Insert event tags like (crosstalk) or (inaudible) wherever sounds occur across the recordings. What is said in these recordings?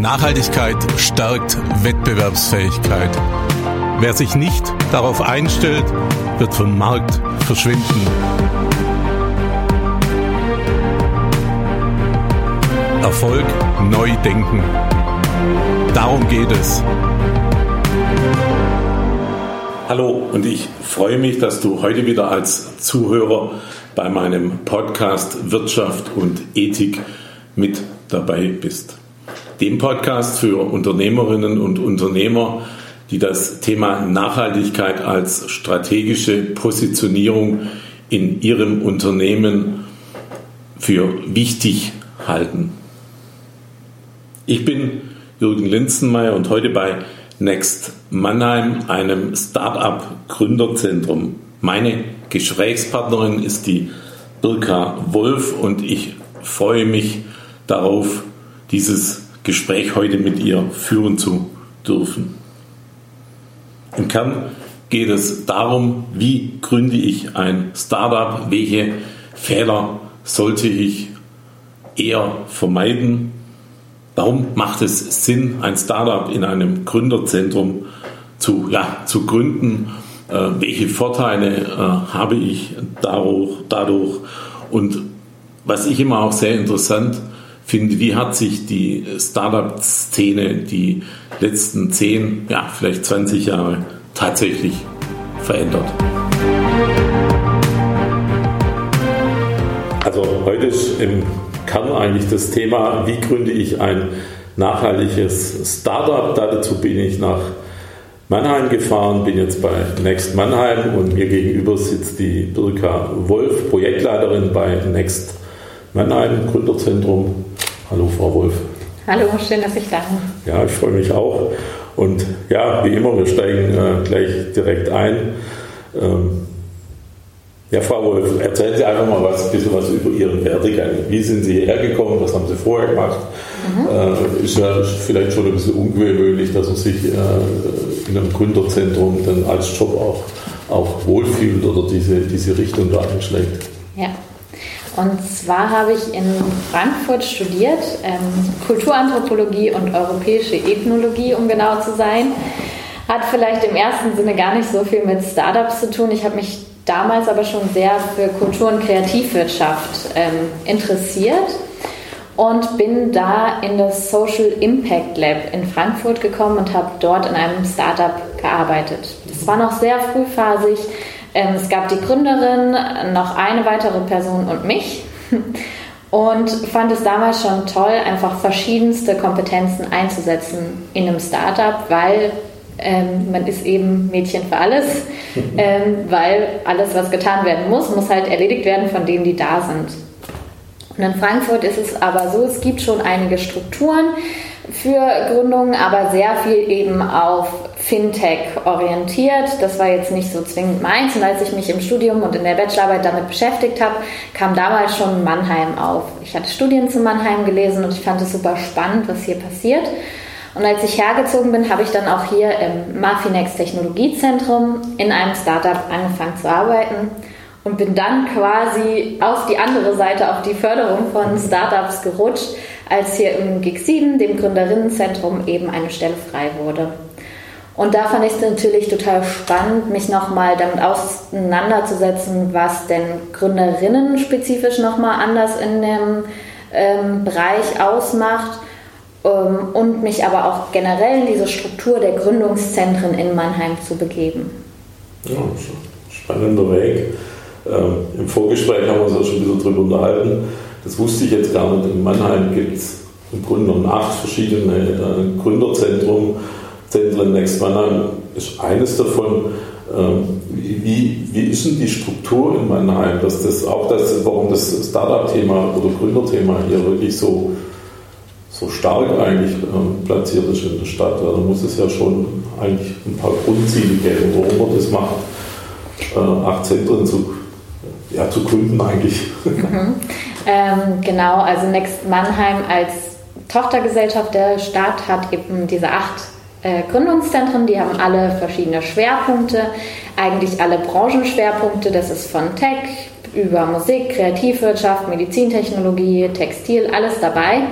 Nachhaltigkeit stärkt Wettbewerbsfähigkeit. Wer sich nicht darauf einstellt, wird vom Markt verschwinden. Erfolg neu denken. Darum geht es. Hallo und ich freue mich, dass du heute wieder als Zuhörer bei meinem Podcast Wirtschaft und Ethik mit dabei bist dem Podcast für Unternehmerinnen und Unternehmer, die das Thema Nachhaltigkeit als strategische Positionierung in ihrem Unternehmen für wichtig halten. Ich bin Jürgen Linzenmeier und heute bei Next Mannheim, einem Start-up Gründerzentrum. Meine Gesprächspartnerin ist die Birka Wolf und ich freue mich darauf, dieses Gespräch heute mit ihr führen zu dürfen. Im Kern geht es darum, wie gründe ich ein Startup, welche Fehler sollte ich eher vermeiden, warum macht es Sinn, ein Startup in einem Gründerzentrum zu, ja, zu gründen, äh, welche Vorteile äh, habe ich dadurch, dadurch? Und was ich immer auch sehr interessant finde, finde, wie hat sich die Startup-Szene die letzten 10, ja, vielleicht 20 Jahre tatsächlich verändert? Also heute ist im Kern eigentlich das Thema, wie gründe ich ein nachhaltiges Startup. Dazu bin ich nach Mannheim gefahren, bin jetzt bei Next Mannheim und mir gegenüber sitzt die Birka Wolf, Projektleiterin bei Next Mannheim, Gründerzentrum Hallo, Frau Wolf. Hallo, schön, dass ich da bin. Ja, ich freue mich auch. Und ja, wie immer, wir steigen äh, gleich direkt ein. Ähm, ja, Frau Wolf, erzählen Sie einfach mal was, ein bisschen was über Ihren Werdegang. Wie sind Sie hierher gekommen? Was haben Sie vorher gemacht? Mhm. Äh, ist ja vielleicht schon ein bisschen ungewöhnlich, dass man sich äh, in einem Gründerzentrum dann als Job auch, auch wohlfühlt oder diese, diese Richtung da einschlägt. Ja. Und zwar habe ich in Frankfurt studiert, ähm, Kulturanthropologie und europäische Ethnologie, um genau zu sein. Hat vielleicht im ersten Sinne gar nicht so viel mit Startups zu tun. Ich habe mich damals aber schon sehr für Kultur- und Kreativwirtschaft ähm, interessiert und bin da in das Social Impact Lab in Frankfurt gekommen und habe dort in einem Startup gearbeitet. Das war noch sehr frühphasig es gab die Gründerin, noch eine weitere Person und mich. Und fand es damals schon toll, einfach verschiedenste Kompetenzen einzusetzen in einem Startup, weil ähm, man ist eben Mädchen für alles, (laughs) ähm, weil alles, was getan werden muss, muss halt erledigt werden von denen, die da sind. Und in Frankfurt ist es aber so, es gibt schon einige Strukturen für Gründungen, aber sehr viel eben auf Fintech orientiert. Das war jetzt nicht so zwingend meins. Und als ich mich im Studium und in der Bachelorarbeit damit beschäftigt habe, kam damals schon Mannheim auf. Ich hatte Studien zu Mannheim gelesen und ich fand es super spannend, was hier passiert. Und als ich hergezogen bin, habe ich dann auch hier im Mafinex Technologiezentrum in einem Startup angefangen zu arbeiten und bin dann quasi auf die andere Seite, auf die Förderung von Startups gerutscht, als hier im GIG 7, dem Gründerinnenzentrum, eben eine Stelle frei wurde. Und da fand ich es natürlich total spannend, mich nochmal damit auseinanderzusetzen, was denn Gründerinnen spezifisch nochmal anders in dem ähm, Bereich ausmacht ähm, und mich aber auch generell in diese Struktur der Gründungszentren in Mannheim zu begeben. Ja, spannender Weg. Ähm, Im Vorgespräch haben wir uns auch schon ein bisschen darüber unterhalten. Das wusste ich jetzt gar nicht. In Mannheim gibt es im Grunde genommen acht verschiedene äh, Gründerzentren Zentren Next Mannheim ist eines davon. Ähm, wie, wie ist denn die Struktur in Mannheim, dass das auch das, warum das Startup-Thema oder Gründerthema hier wirklich so, so stark eigentlich ähm, platziert ist in der Stadt? Da muss es ja schon eigentlich ein paar Grundziele geben, warum man das macht, äh, acht Zentren zu, ja, zu gründen eigentlich. Mhm. Ähm, genau, also Next Mannheim als Tochtergesellschaft der Stadt hat eben diese acht äh, Gründungszentren, die haben alle verschiedene Schwerpunkte, eigentlich alle Branchenschwerpunkte, das ist von Tech über Musik, Kreativwirtschaft, Medizintechnologie, Textil, alles dabei.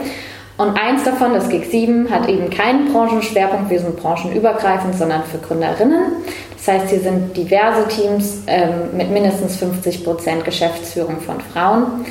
Und eins davon, das GIG 7, hat eben keinen Branchenschwerpunkt, wir sind branchenübergreifend, sondern für Gründerinnen. Das heißt, hier sind diverse Teams ähm, mit mindestens 50 Prozent Geschäftsführung von Frauen.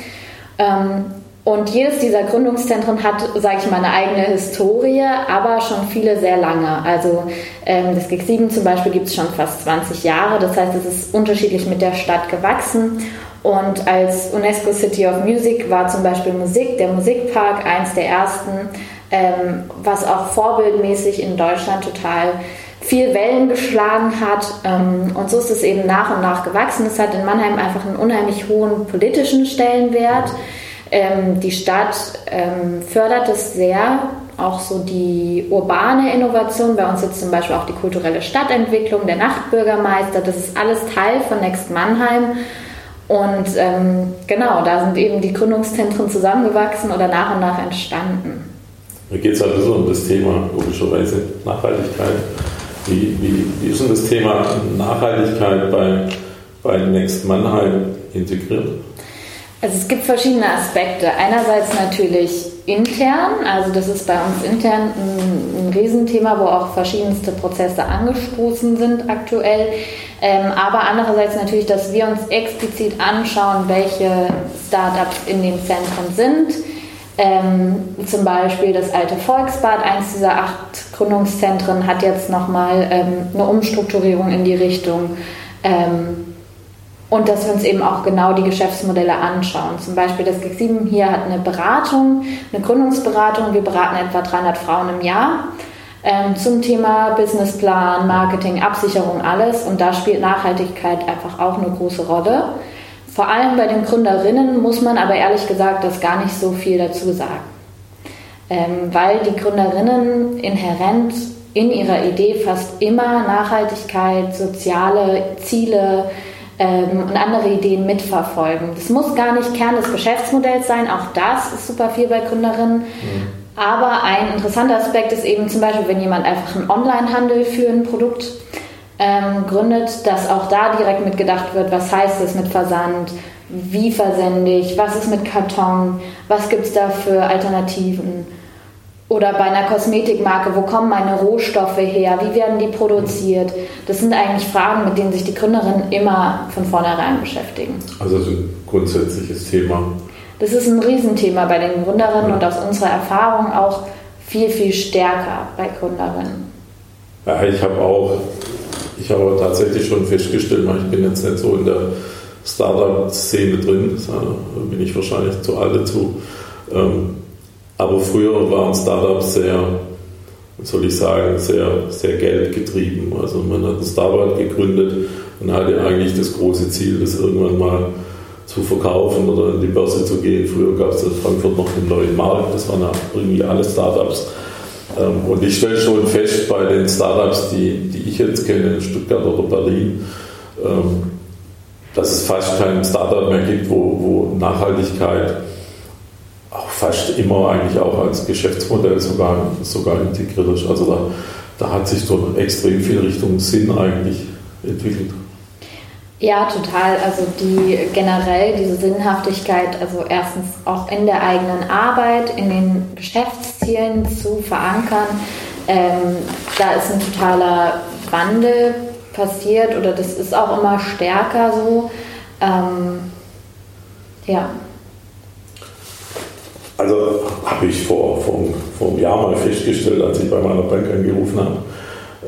Ähm, und jedes dieser Gründungszentren hat, sage ich mal, eine eigene Historie, aber schon viele sehr lange. Also ähm, das GIG 7 zum Beispiel gibt es schon fast 20 Jahre. Das heißt, es ist unterschiedlich mit der Stadt gewachsen. Und als UNESCO City of Music war zum Beispiel Musik, der Musikpark, eins der ersten, ähm, was auch vorbildmäßig in Deutschland total viel Wellen geschlagen hat. Ähm, und so ist es eben nach und nach gewachsen. Es hat in Mannheim einfach einen unheimlich hohen politischen Stellenwert. Ähm, die Stadt ähm, fördert es sehr, auch so die urbane Innovation. Bei uns sitzt zum Beispiel auch die kulturelle Stadtentwicklung, der Nachtbürgermeister. Das ist alles Teil von Next Mannheim. Und genau, da sind eben die Gründungszentren zusammengewachsen oder nach und nach entstanden. Da geht es halt so um das Thema, logischerweise, Nachhaltigkeit. Wie, wie, wie ist denn das Thema Nachhaltigkeit bei, bei Next Mannheim integriert? Also es gibt verschiedene Aspekte. Einerseits natürlich intern, also das ist bei uns intern ein, ein Riesenthema, wo auch verschiedenste Prozesse angestoßen sind aktuell. Ähm, aber andererseits natürlich, dass wir uns explizit anschauen, welche Startups in den Zentren sind. Ähm, zum Beispiel das alte Volksbad, eins dieser acht Gründungszentren, hat jetzt nochmal ähm, eine Umstrukturierung in die Richtung. Ähm, und dass wir uns eben auch genau die Geschäftsmodelle anschauen. Zum Beispiel das GIG7 hier hat eine Beratung, eine Gründungsberatung. Wir beraten etwa 300 Frauen im Jahr ähm, zum Thema Businessplan, Marketing, Absicherung, alles. Und da spielt Nachhaltigkeit einfach auch eine große Rolle. Vor allem bei den Gründerinnen muss man aber ehrlich gesagt das gar nicht so viel dazu sagen. Ähm, weil die Gründerinnen inhärent in ihrer Idee fast immer Nachhaltigkeit, soziale Ziele, ähm, und andere Ideen mitverfolgen. Das muss gar nicht Kern des Geschäftsmodells sein, auch das ist super viel bei Gründerinnen. Mhm. Aber ein interessanter Aspekt ist eben zum Beispiel, wenn jemand einfach einen Onlinehandel für ein Produkt ähm, gründet, dass auch da direkt mitgedacht wird, was heißt es mit Versand, wie versende ich, was ist mit Karton, was gibt es da für Alternativen. Oder bei einer Kosmetikmarke, wo kommen meine Rohstoffe her? Wie werden die produziert? Das sind eigentlich Fragen, mit denen sich die Gründerinnen immer von vornherein beschäftigen. Also ein grundsätzliches Thema. Das ist ein Riesenthema bei den Gründerinnen ja. und aus unserer Erfahrung auch viel, viel stärker bei Gründerinnen. Ja, ich habe auch, ich habe tatsächlich schon festgestellt, ich bin jetzt nicht so in der Startup-Szene drin, da bin ich wahrscheinlich zu alt dazu. Ähm, aber früher waren Startups sehr, soll ich sagen, sehr, sehr geldgetrieben. Also man hat ein Startup gegründet und hatte eigentlich das große Ziel, das irgendwann mal zu verkaufen oder in die Börse zu gehen. Früher gab es in Frankfurt noch den neuen Markt, das waren irgendwie alle Startups. Ähm, und ich stelle schon fest bei den Startups, die, die ich jetzt kenne, in Stuttgart oder Berlin, ähm, dass es fast kein Startup mehr gibt, wo, wo Nachhaltigkeit auch fast immer eigentlich auch als Geschäftsmodell sogar, sogar integriert ist. Also da, da hat sich so extrem viel Richtung Sinn eigentlich entwickelt. Ja, total. Also die generell diese Sinnhaftigkeit, also erstens auch in der eigenen Arbeit, in den Geschäftszielen zu verankern, ähm, da ist ein totaler Wandel passiert oder das ist auch immer stärker so. Ähm, ja. Also habe ich vor, vor, vor einem Jahr mal festgestellt, als ich bei meiner Bank angerufen habe,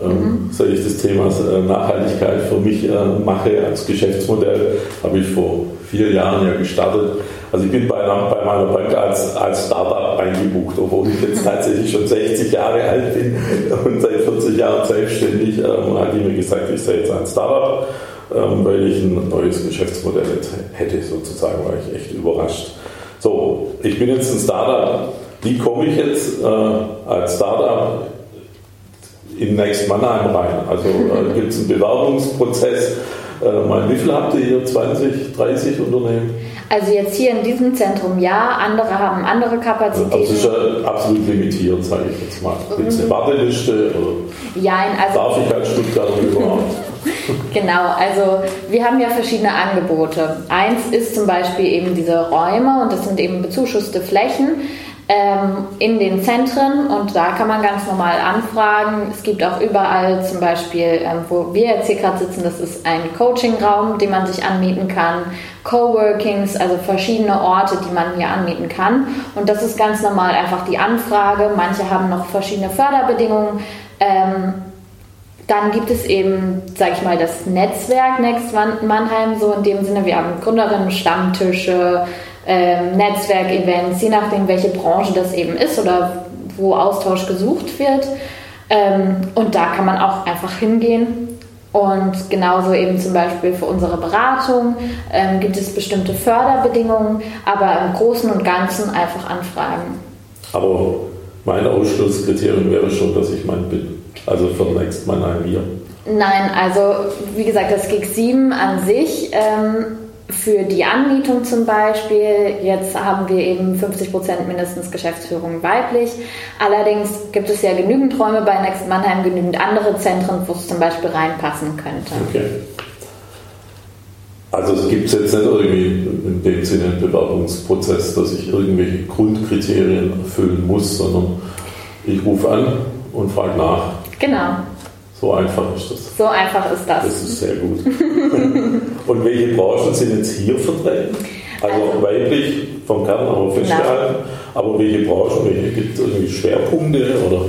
mhm. soll ich das Thema äh, Nachhaltigkeit für mich äh, mache als Geschäftsmodell, habe ich vor vier Jahren ja gestartet. Also ich bin bei, bei meiner Bank als, als Startup eingebucht, obwohl ich jetzt (laughs) tatsächlich schon 60 Jahre alt bin und seit 40 Jahren selbstständig. Ähm, hat die mir gesagt, ich sei jetzt ein Startup, ähm, weil ich ein neues Geschäftsmodell hätte sozusagen, war ich echt überrascht. So, ich bin jetzt ein Startup. Wie komme ich jetzt äh, als Startup in Next Mannheim rein? Also äh, (laughs) gibt es einen Bewerbungsprozess? Äh, mal, wie viel habt ihr hier? 20, 30 Unternehmen? Also jetzt hier in diesem Zentrum ja, andere haben andere Kapazitäten. Also das ist ja absolut limitiert, sage ich jetzt mal. Gibt es eine Warteliste? Ja, also darf ich als Stuttgarter überhaupt? (laughs) genau, also wir haben ja verschiedene Angebote. Eins ist zum Beispiel eben diese Räume und das sind eben bezuschusste Flächen. Ähm, in den Zentren und da kann man ganz normal anfragen. Es gibt auch überall zum Beispiel, ähm, wo wir jetzt hier gerade sitzen, das ist ein Coaching-Raum, den man sich anmieten kann, Coworkings, also verschiedene Orte, die man hier anmieten kann. Und das ist ganz normal einfach die Anfrage. Manche haben noch verschiedene Förderbedingungen. Ähm, dann gibt es eben, sag ich mal, das Netzwerk Next Mannheim, so in dem Sinne, wir haben Gründerinnen, Stammtische, ähm, Netzwerkevents, je nachdem, welche Branche das eben ist oder wo Austausch gesucht wird. Ähm, und da kann man auch einfach hingehen. Und genauso eben zum Beispiel für unsere Beratung ähm, gibt es bestimmte Förderbedingungen, aber im Großen und Ganzen einfach anfragen. Aber mein Ausschlusskriterium wäre schon, dass ich mein bin. Also für Next Mannheim hier. Nein, also wie gesagt, das GIG 7 an sich ähm, für die Anmietung zum Beispiel, jetzt haben wir eben 50 Prozent mindestens Geschäftsführung weiblich. Allerdings gibt es ja genügend Räume bei Next Mannheim, genügend andere Zentren, wo es zum Beispiel reinpassen könnte. Okay. Also es gibt jetzt nicht irgendwie in dem Sinne einen Bewerbungsprozess, dass ich irgendwelche Grundkriterien erfüllen muss, sondern ich rufe an und frage nach. Genau. So einfach ist das. So einfach ist das. Das ist sehr gut. (laughs) Und welche Branchen sind jetzt hier vertreten? Also, also weiblich vom wir festgehalten, aber welche Branchen, welche gibt es irgendwie Schwerpunkte? Oder?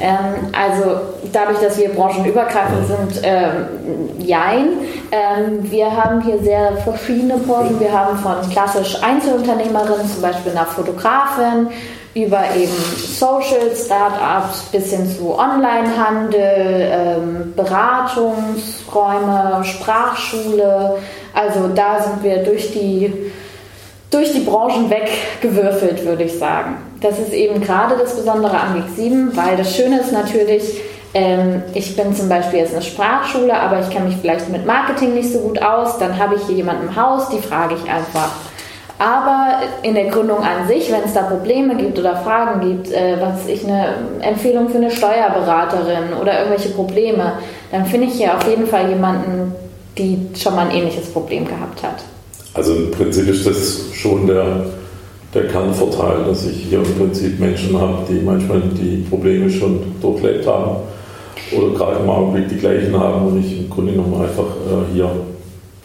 Ähm, also dadurch, dass wir branchenübergreifend sind, ähm, jein. Ähm, wir haben hier sehr verschiedene Branchen. Wir haben von klassisch Einzelunternehmerinnen, zum Beispiel nach Fotografin, über eben Social Startups bis hin zu Onlinehandel, ähm, Beratungsräume, Sprachschule. Also da sind wir durch die, durch die Branchen weggewürfelt, würde ich sagen. Das ist eben gerade das Besondere am Weg 7, weil das Schöne ist natürlich, ähm, ich bin zum Beispiel jetzt eine Sprachschule, aber ich kenne mich vielleicht mit Marketing nicht so gut aus. Dann habe ich hier jemanden im Haus, die frage ich einfach aber in der Gründung an sich, wenn es da Probleme gibt oder Fragen gibt, äh, was ich eine Empfehlung für eine Steuerberaterin oder irgendwelche Probleme, dann finde ich hier auf jeden Fall jemanden, die schon mal ein ähnliches Problem gehabt hat. Also im Prinzip ist das schon der, der Kernvorteil, dass ich hier im Prinzip Menschen habe, die manchmal die Probleme schon durchlebt haben oder gerade im Augenblick die gleichen haben und ich im Grunde genommen einfach äh, hier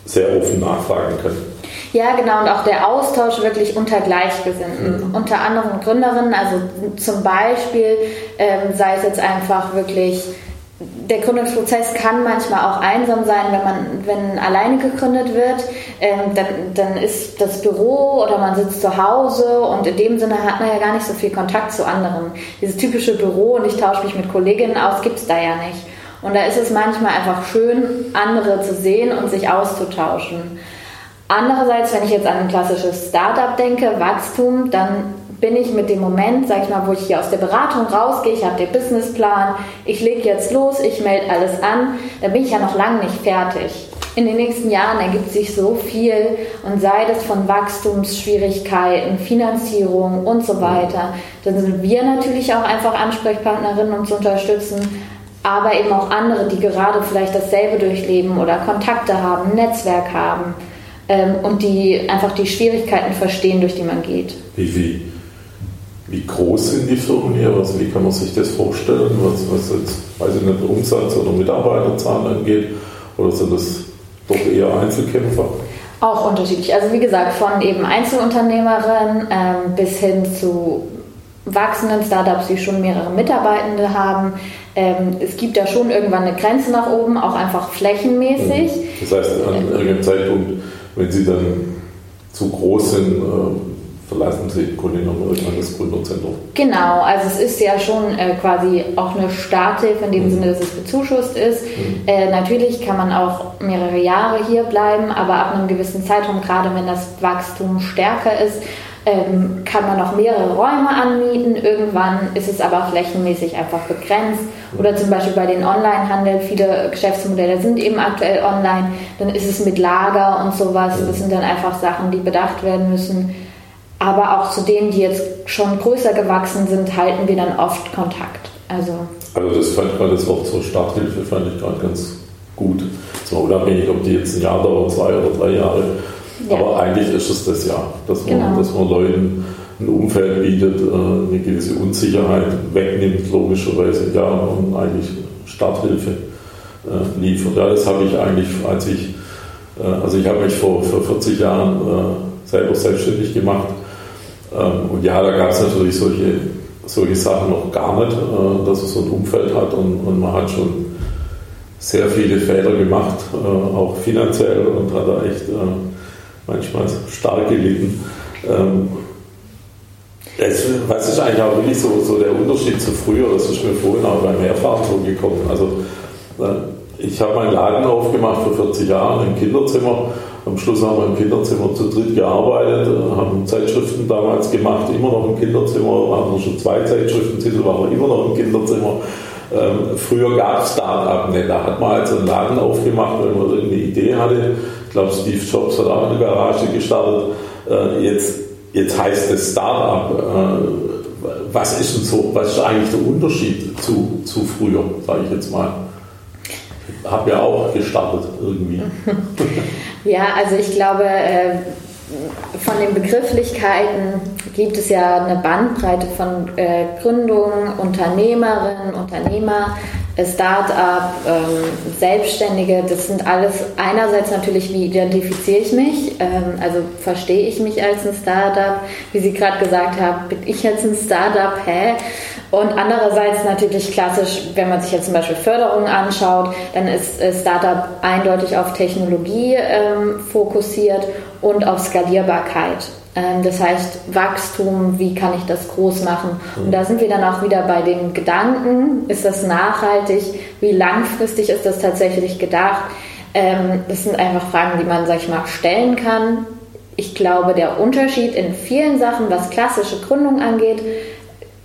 sehr offen nachfragen kann. Ja, genau, und auch der Austausch wirklich unter Gleichgesinnten, mhm. unter anderen Gründerinnen, also zum Beispiel, ähm, sei es jetzt einfach wirklich, der Gründungsprozess kann manchmal auch einsam sein, wenn man, wenn alleine gegründet wird, ähm, dann, dann ist das Büro oder man sitzt zu Hause und in dem Sinne hat man ja gar nicht so viel Kontakt zu anderen. Dieses typische Büro und ich tausche mich mit Kolleginnen aus, gibt es da ja nicht. Und da ist es manchmal einfach schön, andere zu sehen und sich auszutauschen. Andererseits, wenn ich jetzt an ein klassisches Startup denke, Wachstum, dann bin ich mit dem Moment, sag ich mal, wo ich hier aus der Beratung rausgehe, ich habe den Businessplan, ich lege jetzt los, ich melde alles an, dann bin ich ja noch lange nicht fertig. In den nächsten Jahren ergibt sich so viel und sei das von Wachstumsschwierigkeiten, Finanzierung und so weiter. Dann sind wir natürlich auch einfach Ansprechpartnerinnen, um zu unterstützen, aber eben auch andere, die gerade vielleicht dasselbe durchleben oder Kontakte haben, Netzwerk haben ähm, und die einfach die Schwierigkeiten verstehen, durch die man geht. Wie, wie, wie groß sind die Firmen hier? Also wie kann man sich das vorstellen, was, was jetzt, weiß ich nicht, Umsatz oder Mitarbeiterzahlen angeht? Oder sind das doch eher Einzelkämpfer? Auch unterschiedlich. Also wie gesagt, von eben Einzelunternehmerinnen ähm, bis hin zu wachsenden Startups, die schon mehrere Mitarbeitende haben. Ähm, es gibt da schon irgendwann eine Grenze nach oben, auch einfach flächenmäßig. Das heißt, an irgendeinem Zeitpunkt wenn sie dann zu groß sind, äh, verlassen sie genommen irgendwann das Gründerzentrum. Genau, also es ist ja schon äh, quasi auch eine Starthilfe in dem mhm. Sinne, dass es bezuschusst ist. Mhm. Äh, natürlich kann man auch mehrere Jahre hier bleiben, aber ab einem gewissen Zeitraum, gerade wenn das Wachstum stärker ist, ähm, kann man noch mehrere Räume anmieten. Irgendwann ist es aber flächenmäßig einfach begrenzt. Oder zum Beispiel bei den Online-Handel, viele Geschäftsmodelle sind eben aktuell online. Dann ist es mit Lager und sowas. Das sind dann einfach Sachen, die bedacht werden müssen. Aber auch zu denen, die jetzt schon größer gewachsen sind, halten wir dann oft Kontakt. Also, also das fand gerade das Wort zur Starthilfe fand ich gerade ganz gut. So unabhängig, ob die jetzt ein Jahr dauert, zwei oder drei Jahre ja. Aber eigentlich ist es das ja, dass man, genau. dass man Leuten ein Umfeld bietet, äh, eine gewisse Unsicherheit wegnimmt, logischerweise, ja, und eigentlich Starthilfe äh, liefert. Ja, das habe ich eigentlich, als ich, äh, also ich habe mich vor, vor 40 Jahren selber selbstständig gemacht. Ähm, und ja, da gab es natürlich solche, solche Sachen noch gar nicht, dass es so ein Umfeld hat und, und man hat schon sehr viele Fehler gemacht, auch finanziell und hat da echt manchmal stark gelitten. Ähm, das, was ist eigentlich auch wirklich so, so der Unterschied zu früher? Das ist mir vorhin auch beim Mehrfahren so gekommen. Also, äh, ich habe meinen Laden aufgemacht vor 40 Jahren im Kinderzimmer. Am Schluss haben wir im Kinderzimmer zu dritt gearbeitet, äh, haben Zeitschriften damals gemacht, immer noch im Kinderzimmer, haben schon zwei Zeitschriftentitel, waren wir immer noch im Kinderzimmer. Ähm, früher gab es Start-up nicht. Da hat man halt so einen Laden aufgemacht, weil man irgendeine Idee hatte. Ich glaube, Steve Jobs hat auch eine Garage gestartet. Äh, jetzt Jetzt heißt es Startup. Äh, was ist denn so, was ist eigentlich der Unterschied zu, zu früher, sage ich jetzt mal? Habe ja auch gestartet irgendwie. (laughs) ja, also ich glaube, äh, von den Begrifflichkeiten gibt es ja eine Bandbreite von äh, Gründungen, Unternehmerinnen, Unternehmer, Start-up, ähm, Selbstständige, das sind alles einerseits natürlich, wie identifiziere ich mich, ähm, also verstehe ich mich als ein Start-up, wie Sie gerade gesagt haben, bin ich jetzt ein Start-up, hä? Und andererseits natürlich klassisch, wenn man sich jetzt zum Beispiel Förderungen anschaut, dann ist äh, Startup eindeutig auf Technologie ähm, fokussiert und auf Skalierbarkeit. Ähm, das heißt, Wachstum, wie kann ich das groß machen? Und da sind wir dann auch wieder bei den Gedanken. Ist das nachhaltig? Wie langfristig ist das tatsächlich gedacht? Ähm, das sind einfach Fragen, die man, sag ich mal, stellen kann. Ich glaube, der Unterschied in vielen Sachen, was klassische Gründung angeht,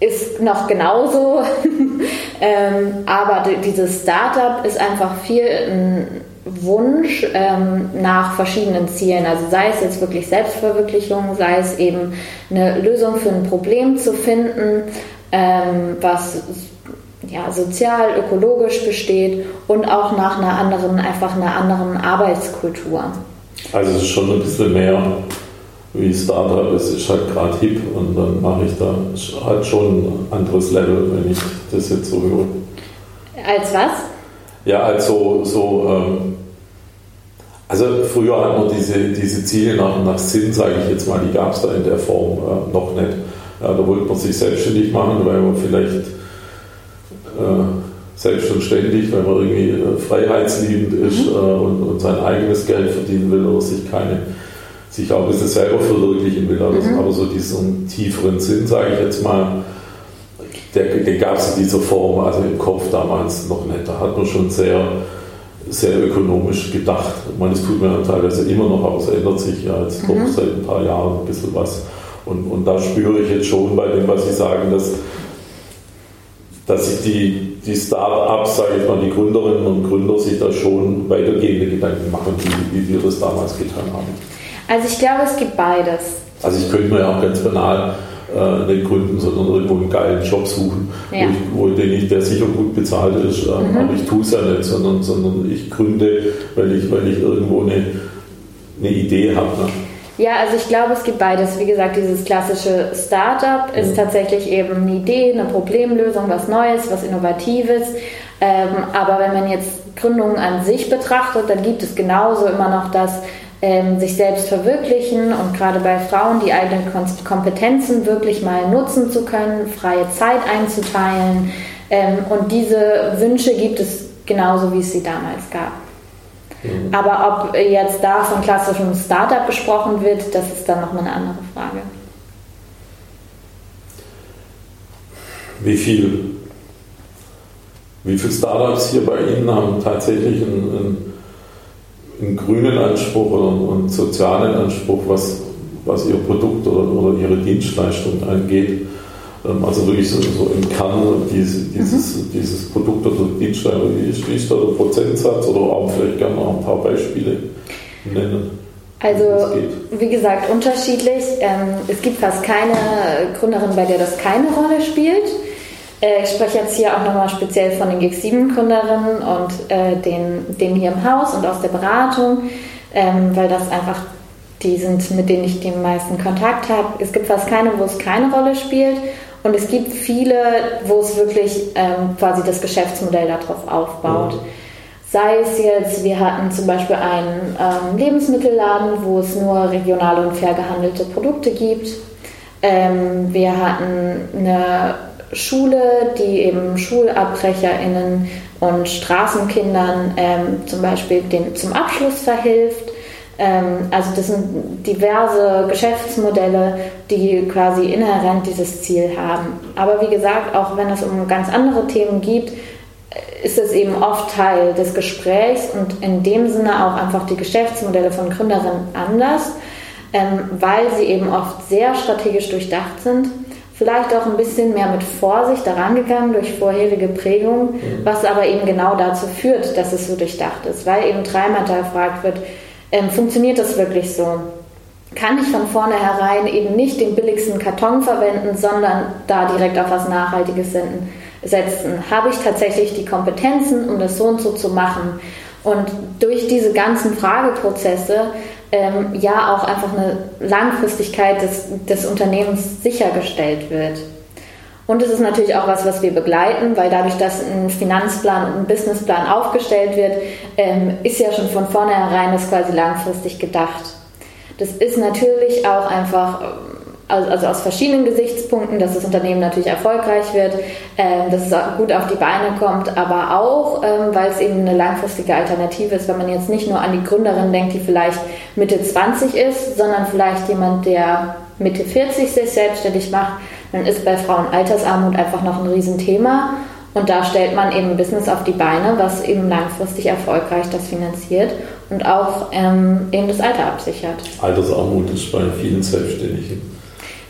ist noch genauso. (laughs) ähm, aber dieses Startup ist einfach viel Wunsch ähm, nach verschiedenen Zielen. Also sei es jetzt wirklich Selbstverwirklichung, sei es eben eine Lösung für ein Problem zu finden, ähm, was ja, sozial, ökologisch besteht und auch nach einer anderen, einfach einer anderen Arbeitskultur. Also es ist schon ein bisschen mehr wie Startup, es ist halt gerade hip und dann mache ich da halt schon ein anderes Level, wenn ich das jetzt so höre. Als was? Ja, also so, ähm, also früher hat man diese, diese Ziele nach, nach Sinn, sage ich jetzt mal, die gab es da in der Form äh, noch nicht. Ja, da wollte man sich selbstständig machen, weil man vielleicht äh, selbst und ständig, weil man irgendwie äh, freiheitsliebend ist mhm. äh, und, und, sein eigenes Geld verdienen will oder sich keine, sich auch ein bisschen selber verwirklichen will. Also, mhm. Aber so diesen tieferen Sinn, sage ich jetzt mal, der, der gab es in dieser Form, also im Kopf damals noch nicht. Da hat man schon sehr sehr ökonomisch gedacht. Ich meine, das tut mir teilweise immer noch, aber es ändert sich ja jetzt mhm. doch seit ein paar Jahren ein bisschen was. Und, und da spüre ich jetzt schon bei dem, was Sie sagen, dass, dass sich die, die Start-ups, sage ich mal, die Gründerinnen und Gründer sich da schon weitergehende Gedanken machen, wie, wie wir das damals getan haben. Also ich glaube, es gibt beides. Also ich könnte mir ja auch ganz banal äh, nicht gründen, sondern irgendwo einen geilen Job suchen, ja. wo, ich, wo ich, der sicher gut bezahlt ist. Äh, mhm. Aber ich tue es ja nicht, sondern, sondern ich gründe, weil ich, weil ich irgendwo eine, eine Idee habe. Ne? Ja, also ich glaube, es gibt beides. Wie gesagt, dieses klassische Startup ist tatsächlich eben eine Idee, eine Problemlösung, was Neues, was Innovatives. Ähm, aber wenn man jetzt Gründungen an sich betrachtet, dann gibt es genauso immer noch das, ähm, sich selbst verwirklichen und gerade bei Frauen die eigenen Kompetenzen wirklich mal nutzen zu können, freie Zeit einzuteilen. Ähm, und diese Wünsche gibt es genauso, wie es sie damals gab. Mhm. Aber ob jetzt da von klassischem Startup besprochen wird, das ist dann nochmal eine andere Frage. Wie viel, wie viele Startups hier bei Ihnen haben tatsächlich ein, ein einen grünen Anspruch oder einen sozialen Anspruch, was, was ihr Produkt oder, oder ihre Dienstleistung angeht. Ähm, also wirklich so, so im Kern dieses, dieses, mhm. dieses Produkt oder Dienstleistung, wie ist, da der Prozentsatz oder auch vielleicht gerne noch ein paar Beispiele nennen? Also, wie gesagt, unterschiedlich. Ähm, es gibt fast keine Gründerin, bei der das keine Rolle spielt. Äh, ich spreche jetzt hier auch nochmal speziell von den GIG7-Gründerinnen und äh, den, dem hier im Haus und aus der Beratung, ähm, weil das einfach die sind, mit denen ich den meisten Kontakt habe. Es gibt fast keine, wo es keine Rolle spielt. Und es gibt viele, wo es wirklich ähm, quasi das Geschäftsmodell darauf aufbaut. Mhm. Sei es jetzt, wir hatten zum Beispiel einen ähm, Lebensmittelladen, wo es nur regional und fair gehandelte Produkte gibt. Ähm, wir hatten eine Schule, die eben SchulabbrecherInnen und Straßenkindern ähm, zum Beispiel den, zum Abschluss verhilft. Ähm, also das sind diverse Geschäftsmodelle, die quasi inhärent dieses Ziel haben. Aber wie gesagt, auch wenn es um ganz andere Themen geht, ist es eben oft Teil des Gesprächs und in dem Sinne auch einfach die Geschäftsmodelle von Gründerinnen anders, ähm, weil sie eben oft sehr strategisch durchdacht sind vielleicht auch ein bisschen mehr mit Vorsicht daran gegangen durch vorherige Prägungen, mhm. was aber eben genau dazu führt, dass es so durchdacht ist, weil eben dreimal da gefragt wird, ähm, funktioniert das wirklich so? Kann ich von vornherein eben nicht den billigsten Karton verwenden, sondern da direkt auf was Nachhaltiges setzen? Habe ich tatsächlich die Kompetenzen, um das so und so zu machen? Und durch diese ganzen Frageprozesse ähm, ja auch einfach eine Langfristigkeit des, des Unternehmens sichergestellt wird. Und es ist natürlich auch was, was wir begleiten, weil dadurch, dass ein Finanzplan und ein Businessplan aufgestellt wird, ähm, ist ja schon von vornherein das quasi langfristig gedacht. Das ist natürlich auch einfach also, also aus verschiedenen Gesichtspunkten, dass das Unternehmen natürlich erfolgreich wird, äh, dass es gut auf die Beine kommt, aber auch, ähm, weil es eben eine langfristige Alternative ist, wenn man jetzt nicht nur an die Gründerin denkt, die vielleicht Mitte 20 ist, sondern vielleicht jemand, der Mitte 40 sich selbstständig macht, dann ist bei Frauen Altersarmut einfach noch ein Riesenthema. Und da stellt man eben ein Business auf die Beine, was eben langfristig erfolgreich das finanziert und auch ähm, eben das Alter absichert. Altersarmut ist bei vielen Selbstständigen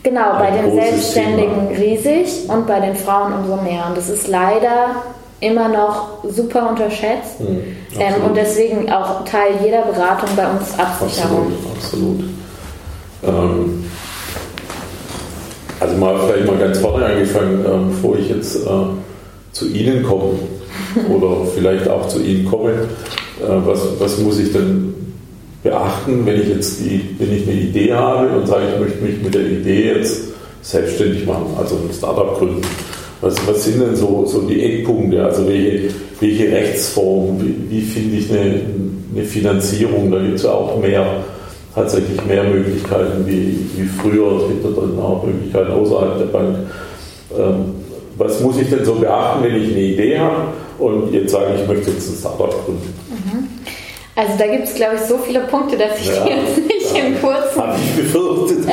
Genau, bei den Selbstständigen Thema. riesig und bei den Frauen umso mehr. Und das ist leider immer noch super unterschätzt mhm, ähm, und deswegen auch Teil jeder Beratung bei uns Absicherung. Absolut. absolut. Ähm, also mal vielleicht mal ganz vorne angefangen, ähm, bevor ich jetzt äh, zu Ihnen komme (laughs) oder vielleicht auch zu Ihnen komme, äh, was, was muss ich denn beachten, wenn ich jetzt die, wenn ich eine Idee habe und sage, ich möchte mich mit der Idee jetzt selbstständig machen, also ein Startup gründen. Was, was sind denn so, so die Eckpunkte? Also welche, welche Rechtsform, wie, wie finde ich eine, eine Finanzierung? Da gibt es ja auch mehr, tatsächlich mehr Möglichkeiten wie, wie früher. Es gibt dann auch Möglichkeiten außerhalb der Bank. Ähm, was muss ich denn so beachten, wenn ich eine Idee habe und jetzt sage, ich möchte jetzt ein Startup gründen? Mhm. Also da gibt es, glaube ich, so viele Punkte, dass ich ja, die jetzt nicht ja, in kurzen (laughs)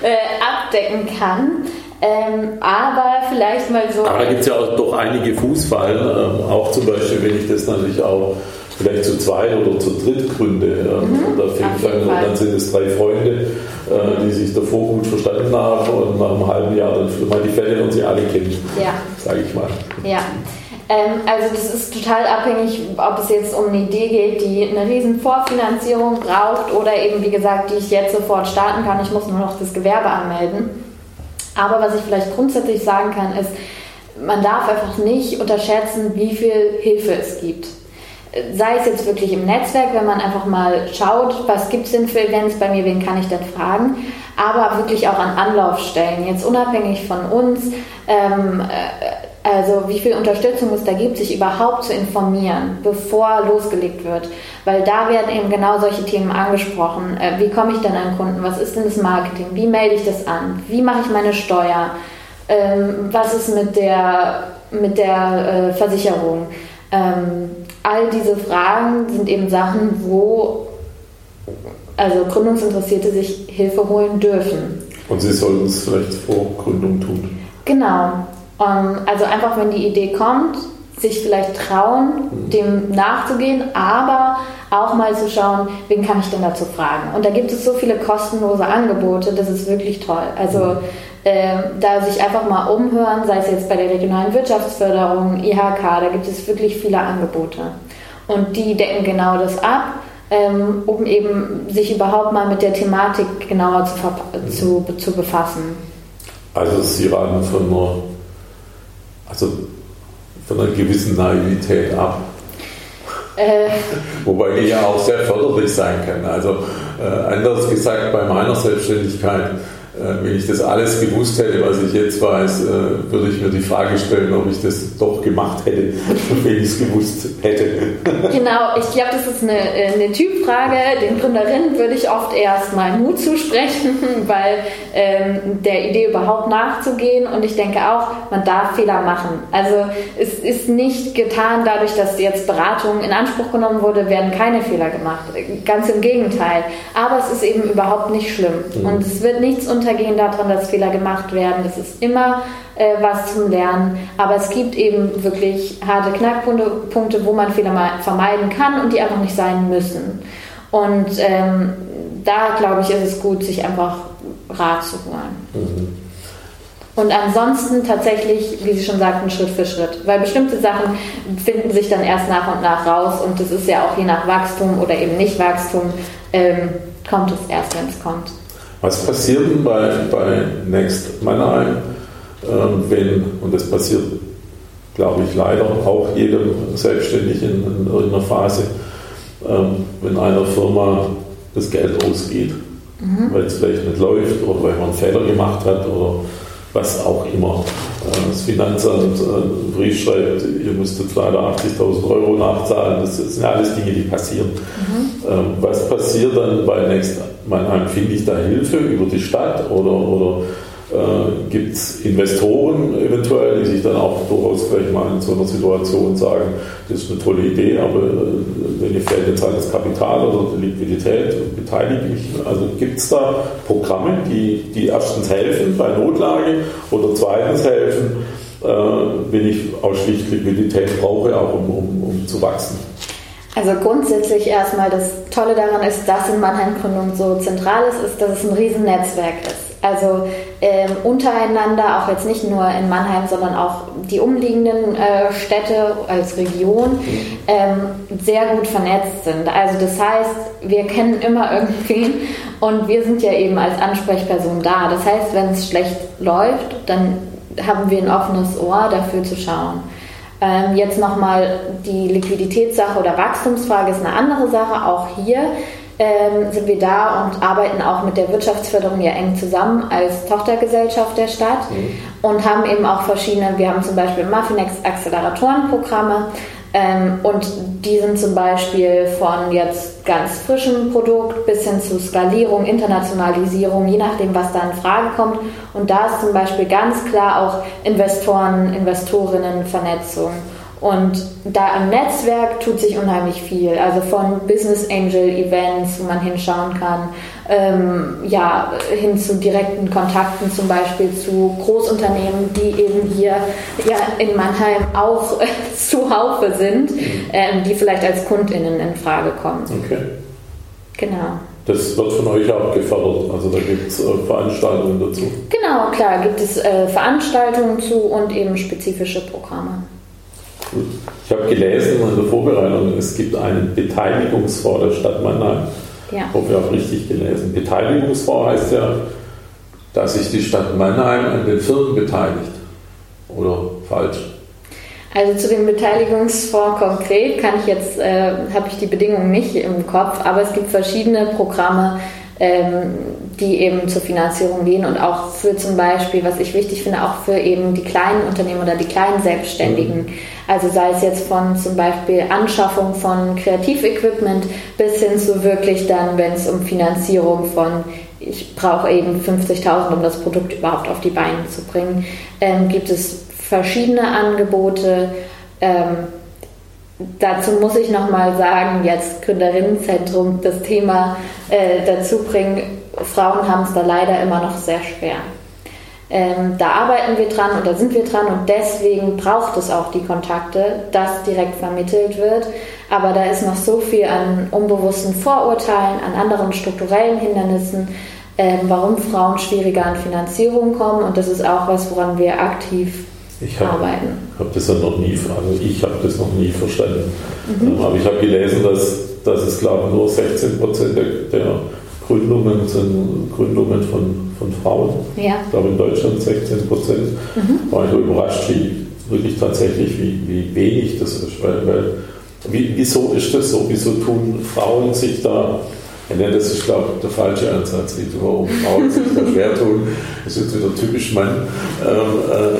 äh, abdecken kann. Ähm, aber vielleicht mal so. Aber da gibt es ja auch doch einige Fußfallen, ähm, auch zum Beispiel, wenn ich das natürlich auch vielleicht zu zweit oder zu dritt gründe. Ähm, mhm, oder fängt dann, dann sind es drei Freunde, äh, die sich davor gut verstanden haben und nach einem halben Jahr dann mal die Fälle und sie alle kennen, ja. sage ich mal. Ja. Ähm, also das ist total abhängig, ob es jetzt um eine Idee geht, die eine riesen Vorfinanzierung braucht oder eben, wie gesagt, die ich jetzt sofort starten kann. Ich muss nur noch das Gewerbe anmelden. Aber was ich vielleicht grundsätzlich sagen kann, ist, man darf einfach nicht unterschätzen, wie viel Hilfe es gibt. Sei es jetzt wirklich im Netzwerk, wenn man einfach mal schaut, was gibt es denn für Events bei mir, wen kann ich denn fragen, aber wirklich auch an Anlaufstellen, jetzt unabhängig von uns. Ähm, äh, also wie viel Unterstützung es da gibt, sich überhaupt zu informieren, bevor losgelegt wird. Weil da werden eben genau solche Themen angesprochen. Äh, wie komme ich denn an Kunden? Was ist denn das Marketing? Wie melde ich das an? Wie mache ich meine Steuer? Ähm, was ist mit der, mit der äh, Versicherung? Ähm, all diese Fragen sind eben Sachen, wo also Gründungsinteressierte sich Hilfe holen dürfen. Und sie sollten es vielleicht vor Gründung tun. Genau. Um, also einfach, wenn die Idee kommt, sich vielleicht trauen, mhm. dem nachzugehen, aber auch mal zu schauen, wen kann ich denn dazu fragen. Und da gibt es so viele kostenlose Angebote, das ist wirklich toll. Also äh, da sich einfach mal umhören, sei es jetzt bei der regionalen Wirtschaftsförderung, IHK, da gibt es wirklich viele Angebote. Und die decken genau das ab, ähm, um eben sich überhaupt mal mit der Thematik genauer zu, zu, zu befassen. Also Sie raten von einer also von einer gewissen Naivität ab. Äh, Wobei die ja auch sehr förderlich sein kann. Also äh, anders gesagt, bei meiner Selbstständigkeit wenn ich das alles gewusst hätte, was ich jetzt weiß, äh, würde ich mir die Frage stellen, ob ich das doch gemacht hätte, wenn ich es gewusst hätte. (laughs) Genau, ich glaube, das ist eine, äh, eine Typfrage. Den Gründerinnen würde ich oft erstmal Mut zusprechen, (laughs) weil ähm, der Idee überhaupt nachzugehen und ich denke auch, man darf Fehler machen. Also es ist nicht getan dadurch, dass jetzt Beratung in Anspruch genommen wurde, werden keine Fehler gemacht. Ganz im Gegenteil. Aber es ist eben überhaupt nicht schlimm mhm. und es wird nichts unter untergehen daran, dass Fehler gemacht werden. Das ist immer äh, was zum Lernen. Aber es gibt eben wirklich harte Knackpunkte, wo man Fehler mal vermeiden kann und die einfach nicht sein müssen. Und ähm, da, glaube ich, ist es gut, sich einfach Rat zu holen. Mhm. Und ansonsten tatsächlich, wie Sie schon sagten, Schritt für Schritt. Weil bestimmte Sachen finden sich dann erst nach und nach raus und das ist ja auch je nach Wachstum oder eben nicht Wachstum, ähm, kommt es erst, wenn es kommt. Was passiert denn bei, bei Next Mannheim, ähm, wenn, und das passiert, glaube ich, leider auch jedem Selbstständigen in, in irgendeiner Phase, ähm, wenn einer Firma das Geld ausgeht, mhm. weil es vielleicht nicht läuft oder weil man einen Fehler gemacht hat oder was auch immer. Äh, das Finanzamt äh, einen Brief schreibt, ihr müsst jetzt leider 80.000 Euro nachzahlen. Das sind alles Dinge, die passieren. Mhm. Ähm, was passiert dann bei Next Mannheim? Finde ich da Hilfe über die Stadt oder, oder äh, gibt es Investoren eventuell, die sich dann auch durchaus gleich mal in so einer Situation sagen, das ist eine tolle Idee, aber äh, mir fehlt jetzt halt das Kapital oder die Liquidität und beteilige mich. Also gibt es da Programme, die, die erstens helfen bei Notlage oder zweitens helfen, äh, wenn ich ausschließlich Liquidität brauche, auch um, um, um zu wachsen? Also grundsätzlich erstmal das Tolle daran ist, dass in Mannheim Gründung so zentral ist, ist, dass es ein Riesennetzwerk ist. Also ähm, untereinander, auch jetzt nicht nur in Mannheim, sondern auch die umliegenden äh, Städte als Region ähm, sehr gut vernetzt sind. Also das heißt, wir kennen immer (laughs) irgendwen und wir sind ja eben als Ansprechperson da. Das heißt, wenn es schlecht läuft, dann haben wir ein offenes Ohr dafür zu schauen. Ähm, jetzt nochmal die Liquiditätssache oder Wachstumsfrage ist eine andere Sache. Auch hier ähm, sind wir da und arbeiten auch mit der Wirtschaftsförderung ja eng zusammen als Tochtergesellschaft der Stadt mhm. und haben eben auch verschiedene, wir haben zum Beispiel Muffinex Acceleratorenprogramme ähm, und die sind zum Beispiel von jetzt ganz frischem Produkt bis hin zu Skalierung, Internationalisierung, je nachdem, was da in Frage kommt. Und da ist zum Beispiel ganz klar auch Investoren, Investorinnen, Vernetzung. Und da im Netzwerk tut sich unheimlich viel. Also von Business Angel Events, wo man hinschauen kann, ähm, ja, hin zu direkten Kontakten zum Beispiel zu Großunternehmen, die eben hier ja, in Mannheim auch äh, (laughs) zuhaufe sind, ähm, die vielleicht als KundInnen in Frage kommen. Okay. Genau. Das wird von euch auch gefördert, also da gibt es äh, Veranstaltungen dazu. Genau, klar, gibt es äh, Veranstaltungen zu und eben spezifische Programme. Ich habe gelesen in der Vorbereitung, es gibt einen Beteiligungsfonds der Stadt Mannheim. Ja. Ich hoffe, ich habe richtig gelesen. Beteiligungsfonds heißt ja, dass sich die Stadt Mannheim an den Firmen beteiligt. Oder falsch? Also zu dem Beteiligungsfonds konkret kann ich jetzt, äh, habe ich die Bedingungen nicht im Kopf, aber es gibt verschiedene Programme, ähm, die eben zur Finanzierung gehen und auch für zum Beispiel, was ich wichtig finde, auch für eben die kleinen Unternehmen oder die kleinen Selbstständigen. Also sei es jetzt von zum Beispiel Anschaffung von Kreativequipment bis hin zu wirklich dann, wenn es um Finanzierung von ich brauche eben 50.000, um das Produkt überhaupt auf die Beine zu bringen, ähm, gibt es verschiedene Angebote. Ähm, Dazu muss ich nochmal sagen, jetzt Gründerinnenzentrum das Thema äh, dazu bringen. Frauen haben es da leider immer noch sehr schwer. Ähm, da arbeiten wir dran und da sind wir dran und deswegen braucht es auch die Kontakte, dass direkt vermittelt wird. Aber da ist noch so viel an unbewussten Vorurteilen, an anderen strukturellen Hindernissen, äh, warum Frauen schwieriger an Finanzierung kommen und das ist auch was, woran wir aktiv ich habe hab das ja noch nie, also ich habe das noch nie verstanden. Mhm. Aber ich habe gelesen, dass, dass es glaube ich nur 16 Prozent der, Gründungen sind Gründungen von, von Frauen. Ja. Ich glaube in Deutschland 16 Prozent. Mhm. War ich überrascht, wie wirklich tatsächlich, wie, wie wenig das ist, weil, weil Wie, wieso ist das so? Wieso tun Frauen sich da ja, das ist, glaube ich, der falsche Ansatz, warum Frauen sich da schwer tun. Das ist jetzt wieder typisch Mann. Ähm, äh,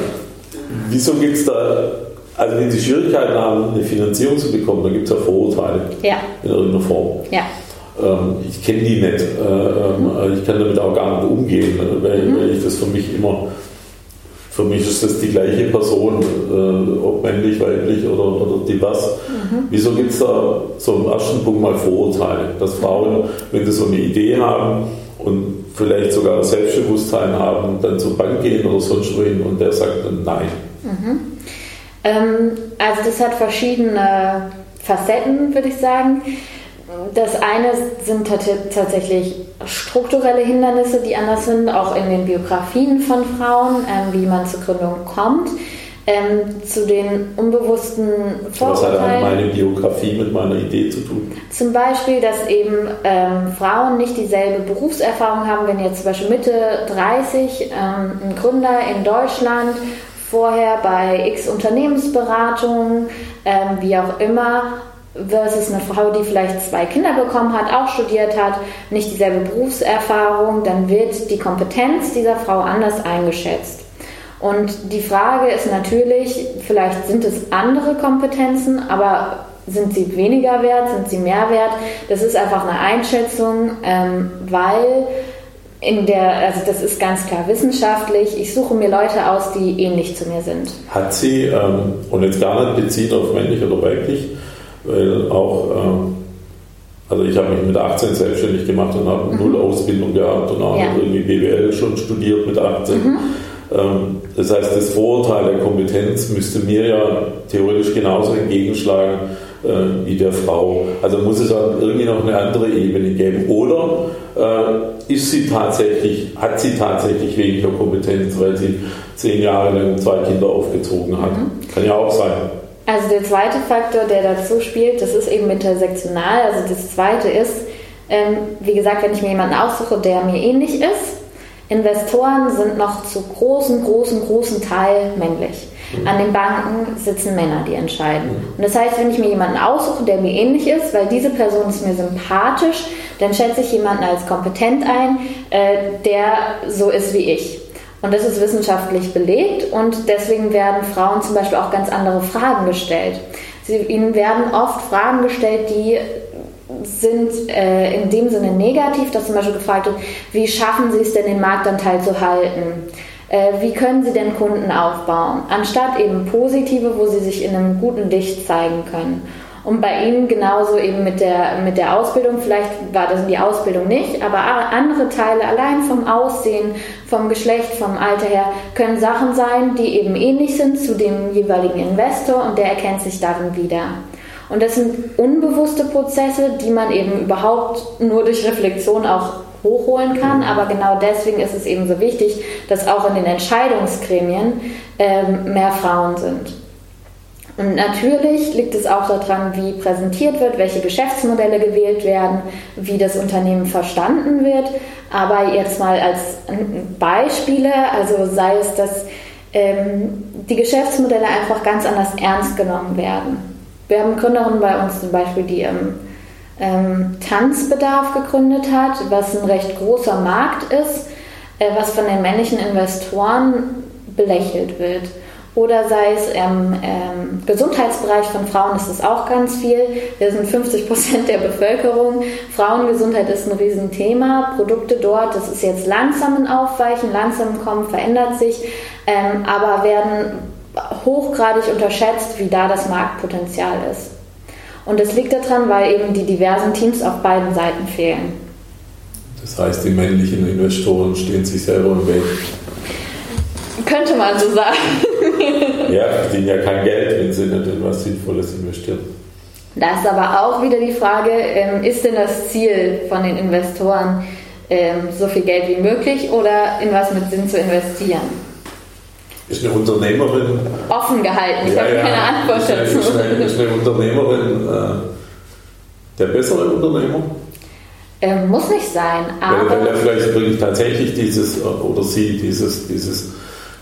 wieso gibt es da, also wenn Sie Schwierigkeiten haben, eine Finanzierung zu bekommen, dann gibt es ja Vorurteile ja. in irgendeiner Form. Ja. Ähm, ich kenne die nicht. Äh, mhm. Ich kann damit auch gar nicht umgehen, weil, mhm. weil ich das für mich immer für mich ist das die gleiche Person, äh, ob männlich, weiblich oder, oder divers. Mhm. Wieso gibt es da so im ersten Punkt mal Vorurteile, dass Frauen, wenn sie so eine Idee haben und vielleicht sogar Selbstbewusstsein haben, dann zur Bank gehen oder sonst wohin und der sagt dann nein? Mhm. Ähm, also das hat verschiedene Facetten, würde ich sagen. Das eine sind tatsächlich strukturelle Hindernisse, die anders sind, auch in den Biografien von Frauen, ähm, wie man zur Gründung kommt. Ähm, zu den unbewussten Vorurteilen. Was hat meine Biografie mit meiner Idee zu tun? Zum Beispiel, dass eben ähm, Frauen nicht dieselbe Berufserfahrung haben, wenn jetzt zum Beispiel Mitte 30 ähm, ein Gründer in Deutschland vorher bei X Unternehmensberatungen, ähm, wie auch immer, versus eine Frau, die vielleicht zwei Kinder bekommen hat, auch studiert hat, nicht dieselbe Berufserfahrung, dann wird die Kompetenz dieser Frau anders eingeschätzt. Und die Frage ist natürlich, vielleicht sind es andere Kompetenzen, aber sind sie weniger wert, sind sie mehr wert? Das ist einfach eine Einschätzung, ähm, weil in der, also das ist ganz klar wissenschaftlich, ich suche mir Leute aus, die ähnlich zu mir sind. Hat sie, ähm, und jetzt gar nicht beziehen auf männlich oder weiblich, weil auch, ähm, also ich habe mich mit 18 selbstständig gemacht und habe mhm. null Ausbildung gehabt und auch ja. irgendwie BWL schon studiert mit 18. Mhm. Ähm, das heißt, das Vorurteil der Kompetenz müsste mir ja theoretisch genauso entgegenschlagen äh, wie der Frau. Also muss es auch irgendwie noch eine andere Ebene geben. Oder äh, ist sie tatsächlich, hat sie tatsächlich weniger Kompetenz, weil sie zehn Jahre lang zwei Kinder aufgezogen hat? Mhm. Kann ja auch sein. Also der zweite Faktor, der dazu spielt, das ist eben intersektional. Also das zweite ist, ähm, wie gesagt, wenn ich mir jemanden aussuche, der mir ähnlich ist, Investoren sind noch zu großen, großen, großen Teil männlich. Mhm. An den Banken sitzen Männer, die entscheiden. Mhm. Und das heißt, wenn ich mir jemanden aussuche, der mir ähnlich ist, weil diese Person ist mir sympathisch, dann schätze ich jemanden als kompetent ein, äh, der so ist wie ich. Und das ist wissenschaftlich belegt und deswegen werden Frauen zum Beispiel auch ganz andere Fragen gestellt. Sie, ihnen werden oft Fragen gestellt, die sind äh, in dem Sinne negativ, dass zum Beispiel gefragt wird, wie schaffen Sie es denn, den Marktanteil zu halten? Äh, wie können Sie denn Kunden aufbauen? Anstatt eben positive, wo Sie sich in einem guten Licht zeigen können. Und bei Ihnen genauso eben mit der, mit der Ausbildung, vielleicht war das die Ausbildung nicht, aber andere Teile allein vom Aussehen, vom Geschlecht, vom Alter her, können Sachen sein, die eben ähnlich sind zu dem jeweiligen Investor und der erkennt sich darin wieder. Und das sind unbewusste Prozesse, die man eben überhaupt nur durch Reflexion auch hochholen kann. Aber genau deswegen ist es eben so wichtig, dass auch in den Entscheidungsgremien ähm, mehr Frauen sind. Und natürlich liegt es auch daran, wie präsentiert wird, welche Geschäftsmodelle gewählt werden, wie das Unternehmen verstanden wird. Aber jetzt mal als Beispiele, also sei es, dass ähm, die Geschäftsmodelle einfach ganz anders ernst genommen werden. Wir haben Gründerinnen bei uns zum Beispiel, die im ähm, Tanzbedarf gegründet hat, was ein recht großer Markt ist, äh, was von den männlichen Investoren belächelt wird. Oder sei es im ähm, Gesundheitsbereich von Frauen ist es auch ganz viel. Wir sind 50 Prozent der Bevölkerung. Frauengesundheit ist ein Riesenthema. Produkte dort, das ist jetzt langsam im Aufweichen, langsam Kommen, verändert sich, ähm, aber werden hochgradig unterschätzt, wie da das Marktpotenzial ist. Und das liegt daran, weil eben die diversen Teams auf beiden Seiten fehlen. Das heißt, die männlichen Investoren stehen sich selber im Weg. Könnte man so sagen. (laughs) ja, verdienen ja kein Geld, wenn sie nicht in was Sinnvolles investieren. Da ist aber auch wieder die Frage, ähm, ist denn das Ziel von den Investoren, ähm, so viel Geld wie möglich oder in was mit Sinn zu investieren? Ist eine Unternehmerin. Offen gehalten, ich ja, habe ja, keine Antwort ist eine, dazu. Ist eine, ist eine Unternehmerin äh, der bessere Unternehmer? Ähm, muss nicht sein, aber. Weil, weil er vielleicht wirklich tatsächlich dieses, äh, oder sie dieses, dieses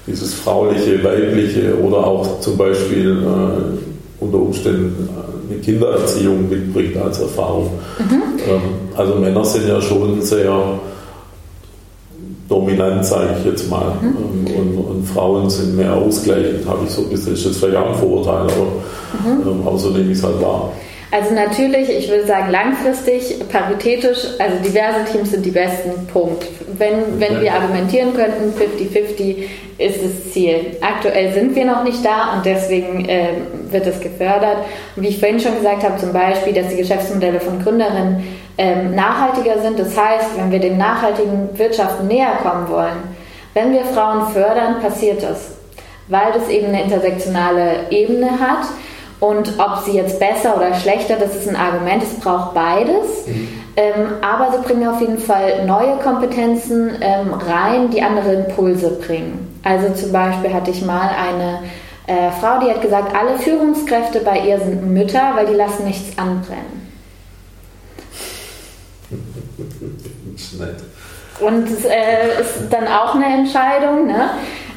dieses frauliche, weibliche oder auch zum Beispiel äh, unter Umständen eine Kindererziehung mitbringt als Erfahrung. Mhm. Ähm, also Männer sind ja schon sehr dominant, sage ich jetzt mal. Mhm. Ähm, und, und, Frauen sind mehr ausgleichend, habe ich so ein bisschen. Das ist jetzt vielleicht auch ein Vorurteil, aber, mhm. Ähm, aber so nehme ich es halt wahr. Also natürlich, ich würde sagen langfristig, paritätisch, also diverse Teams sind die besten, Punkt. Wenn, wenn wir argumentieren könnten, 50-50 ist das Ziel. Aktuell sind wir noch nicht da und deswegen äh, wird es gefördert. Und wie ich vorhin schon gesagt habe, zum Beispiel, dass die Geschäftsmodelle von Gründerinnen ähm, nachhaltiger sind. Das heißt, wenn wir dem nachhaltigen Wirtschaften näher kommen wollen, wenn wir Frauen fördern, passiert das. Weil das eben eine intersektionale Ebene hat und ob sie jetzt besser oder schlechter, das ist ein Argument, es braucht beides. Mhm. Ähm, aber sie bringen auf jeden Fall neue Kompetenzen ähm, rein, die andere Impulse bringen. Also zum Beispiel hatte ich mal eine äh, Frau, die hat gesagt, alle Führungskräfte bei ihr sind Mütter, weil die lassen nichts anbrennen. Und es äh, ist dann auch eine Entscheidung. Ne?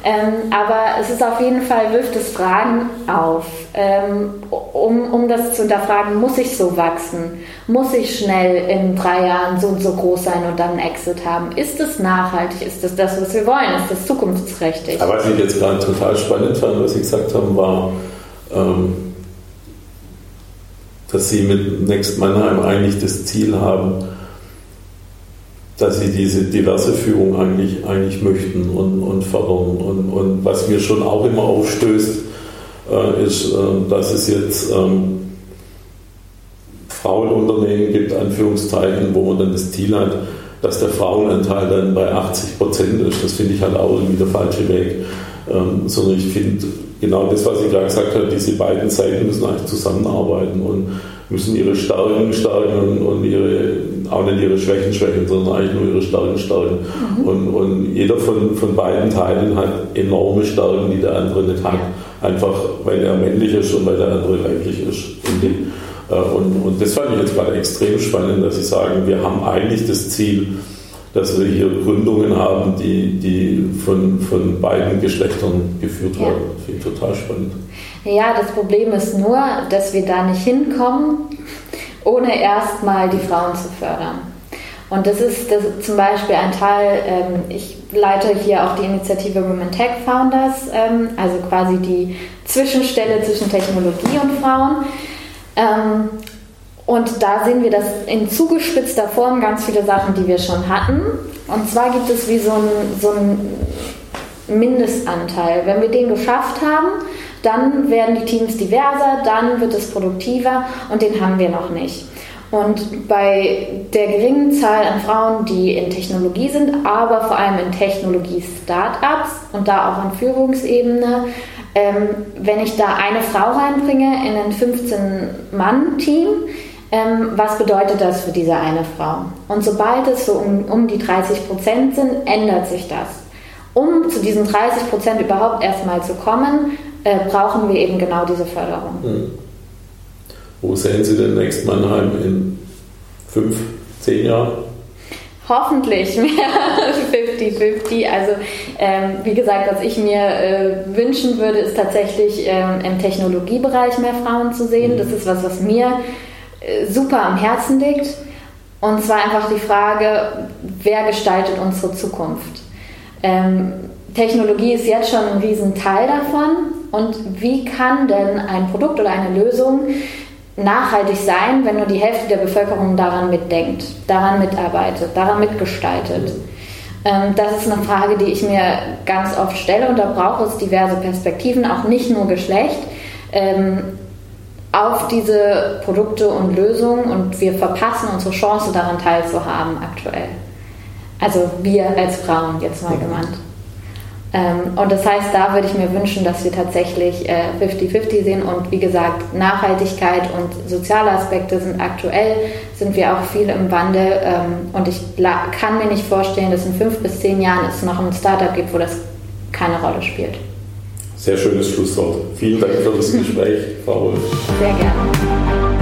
Ähm, aber es ist auf jeden Fall, wirft es Fragen auf, ähm, um, um das zu hinterfragen, muss ich so wachsen? Muss ich schnell in drei Jahren so und so groß sein und dann einen Exit haben? Ist es nachhaltig? Ist das das, was wir wollen? Ist das zukunftsträchtig? Aber was ich jetzt gerade total spannend fand, was Sie gesagt haben, war, ähm, dass Sie mit Next Mannheim eigentlich das Ziel haben, dass sie diese diverse Führung eigentlich, eigentlich möchten und, und fördern. Und, und was mir schon auch immer aufstößt, äh, ist, äh, dass es jetzt ähm, Frauenunternehmen gibt, Anführungszeichen, wo man dann das Ziel hat, dass der Frauenanteil dann bei 80 Prozent ist. Das finde ich halt auch irgendwie der falsche Weg. Ähm, sondern ich finde genau das, was ich gerade gesagt habe, diese beiden Seiten müssen eigentlich zusammenarbeiten und müssen ihre Stärken stärken und, und ihre, auch nicht ihre Schwächen schwächen, sondern eigentlich nur ihre Stärken stärken. Mhm. Und, und jeder von, von beiden Teilen hat enorme Stärken, die der andere nicht hat. Einfach weil er männlich ist und weil der andere weiblich ist. Äh, und, und das fand ich jetzt gerade extrem spannend, dass Sie sagen, wir haben eigentlich das Ziel, dass wir hier Gründungen haben, die, die von, von beiden Geschlechtern geführt werden. Ja. Finde ich total spannend. Ja, das Problem ist nur, dass wir da nicht hinkommen, ohne erstmal die Frauen zu fördern. Und das ist, das ist zum Beispiel ein Teil, ähm, ich leite hier auch die Initiative Women Tech Founders, ähm, also quasi die Zwischenstelle zwischen Technologie und Frauen. Ähm, und da sehen wir das in zugespitzter Form ganz viele Sachen, die wir schon hatten. Und zwar gibt es wie so einen so Mindestanteil. Wenn wir den geschafft haben, dann werden die Teams diverser, dann wird es produktiver und den haben wir noch nicht. Und bei der geringen Zahl an Frauen, die in Technologie sind, aber vor allem in Technologie-Startups und da auch an Führungsebene, ähm, wenn ich da eine Frau reinbringe in ein 15-Mann-Team, ähm, was bedeutet das für diese eine Frau? Und sobald es so um, um die 30 Prozent sind, ändert sich das. Um zu diesen 30 Prozent überhaupt erstmal zu kommen, äh, brauchen wir eben genau diese Förderung. Hm. Wo sehen Sie denn Next Mannheim in fünf, zehn Jahren? Hoffentlich mehr (laughs) 50-50. Also ähm, wie gesagt, was ich mir äh, wünschen würde, ist tatsächlich ähm, im Technologiebereich mehr Frauen zu sehen. Hm. Das ist was, was mir super am Herzen liegt. Und zwar einfach die Frage, wer gestaltet unsere Zukunft? Ähm, Technologie ist jetzt schon ein Riesenteil davon. Und wie kann denn ein Produkt oder eine Lösung nachhaltig sein, wenn nur die Hälfte der Bevölkerung daran mitdenkt, daran mitarbeitet, daran mitgestaltet? Ähm, das ist eine Frage, die ich mir ganz oft stelle und da braucht es diverse Perspektiven, auch nicht nur Geschlecht. Auf diese Produkte und Lösungen und wir verpassen unsere Chance daran teilzuhaben aktuell. Also wir als Frauen jetzt mal gemeint. Ähm, und das heißt, da würde ich mir wünschen, dass wir tatsächlich 50-50 äh, sehen und wie gesagt, Nachhaltigkeit und soziale Aspekte sind aktuell, sind wir auch viel im Wandel ähm, und ich kann mir nicht vorstellen, dass in fünf bis zehn Jahren es noch ein Startup gibt, wo das keine Rolle spielt. Sehr schönes Schlusswort. Vielen Dank für das Gespräch, Frau Wolf. Sehr gerne.